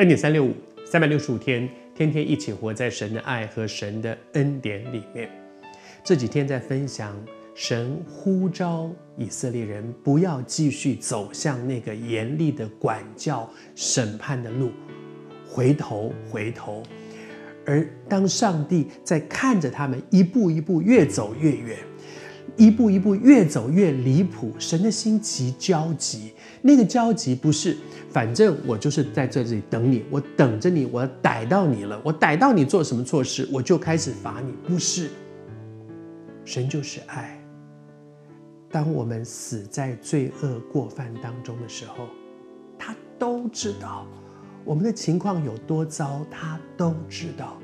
恩典三六五，三百六十五天，天天一起活在神的爱和神的恩典里面。这几天在分享，神呼召以色列人不要继续走向那个严厉的管教、审判的路，回头，回头。而当上帝在看着他们一步一步越走越远，一步一步越走越离谱，神的心极焦急。那个焦急不是，反正我就是在这里等你，我等着你，我逮到你了，我逮到你做什么错事，我就开始罚你。不是，神就是爱。当我们死在罪恶过犯当中的时候，他都知道我们的情况有多糟，他都知道，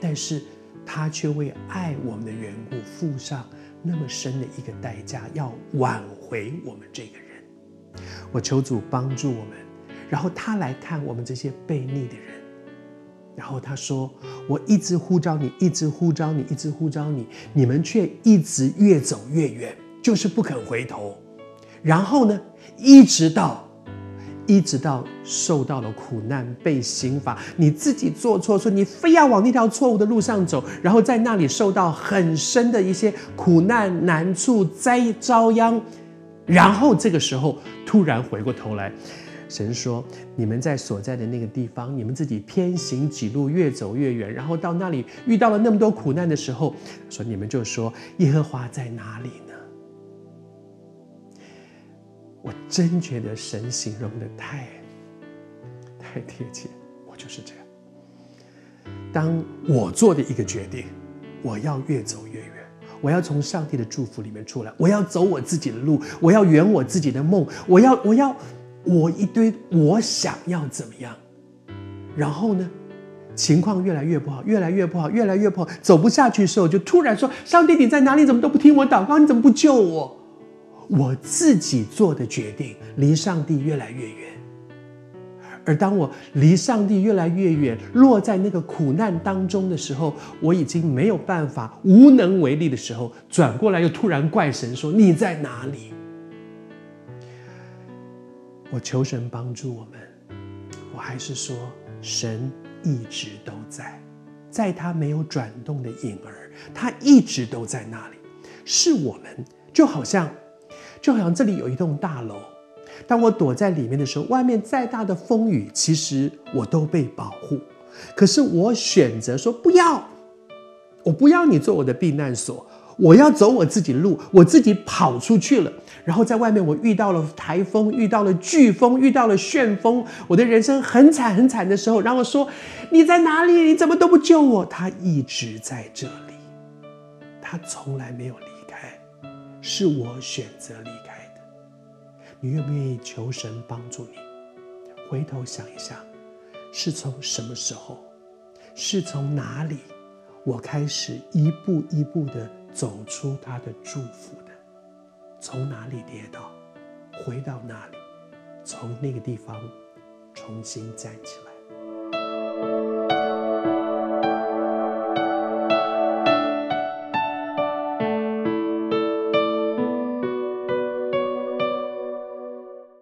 但是他却为爱我们的缘故付上那么深的一个代价，要挽回我们这个人。我求主帮助我们，然后他来看我们这些悖逆的人，然后他说：“我一直呼召你，一直呼召你，一直呼召你，你们却一直越走越远，就是不肯回头。然后呢，一直到，一直到受到了苦难，被刑罚，你自己做错错，你非要往那条错误的路上走，然后在那里受到很深的一些苦难、难处、灾遭殃。”然后这个时候突然回过头来，神说：“你们在所在的那个地方，你们自己偏行己路，越走越远。然后到那里遇到了那么多苦难的时候，说你们就说耶和华在哪里呢？”我真觉得神形容的太太贴切，我就是这样。当我做的一个决定，我要越走越远。我要从上帝的祝福里面出来，我要走我自己的路，我要圆我自己的梦，我要我要我一堆我想要怎么样，然后呢，情况越来越不好，越来越不好，越来越不好，走不下去的时候，就突然说：“上帝你在哪里？怎么都不听我祷告？你怎么不救我？”我自己做的决定离上帝越来越远。而当我离上帝越来越远，落在那个苦难当中的时候，我已经没有办法、无能为力的时候，转过来又突然怪神说：“你在哪里？”我求神帮助我们。我还是说，神一直都在，在他没有转动的影儿，他一直都在那里。是我们，就好像，就好像这里有一栋大楼。当我躲在里面的时候，外面再大的风雨，其实我都被保护。可是我选择说不要，我不要你做我的避难所，我要走我自己路，我自己跑出去了。然后在外面，我遇到了台风，遇到了飓风，遇到了旋风，我的人生很惨很惨的时候，然后说你在哪里？你怎么都不救我？他一直在这里，他从来没有离，是我选择离开的。你愿不愿意求神帮助你？回头想一想，是从什么时候，是从哪里，我开始一步一步的走出他的祝福的？从哪里跌倒，回到哪里，从那个地方重新站起来。